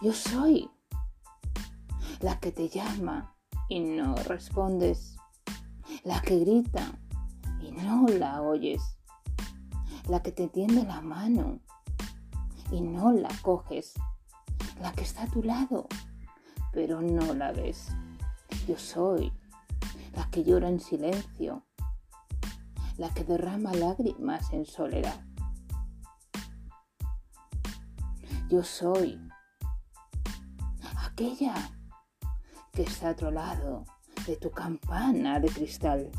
Yo soy la que te llama y no respondes, la que grita y no la oyes, la que te tiende la mano y no la coges, la que está a tu lado pero no la ves. Yo soy la que llora en silencio, la que derrama lágrimas en soledad. Yo soy aquella que está a otro lado de tu campana de cristal.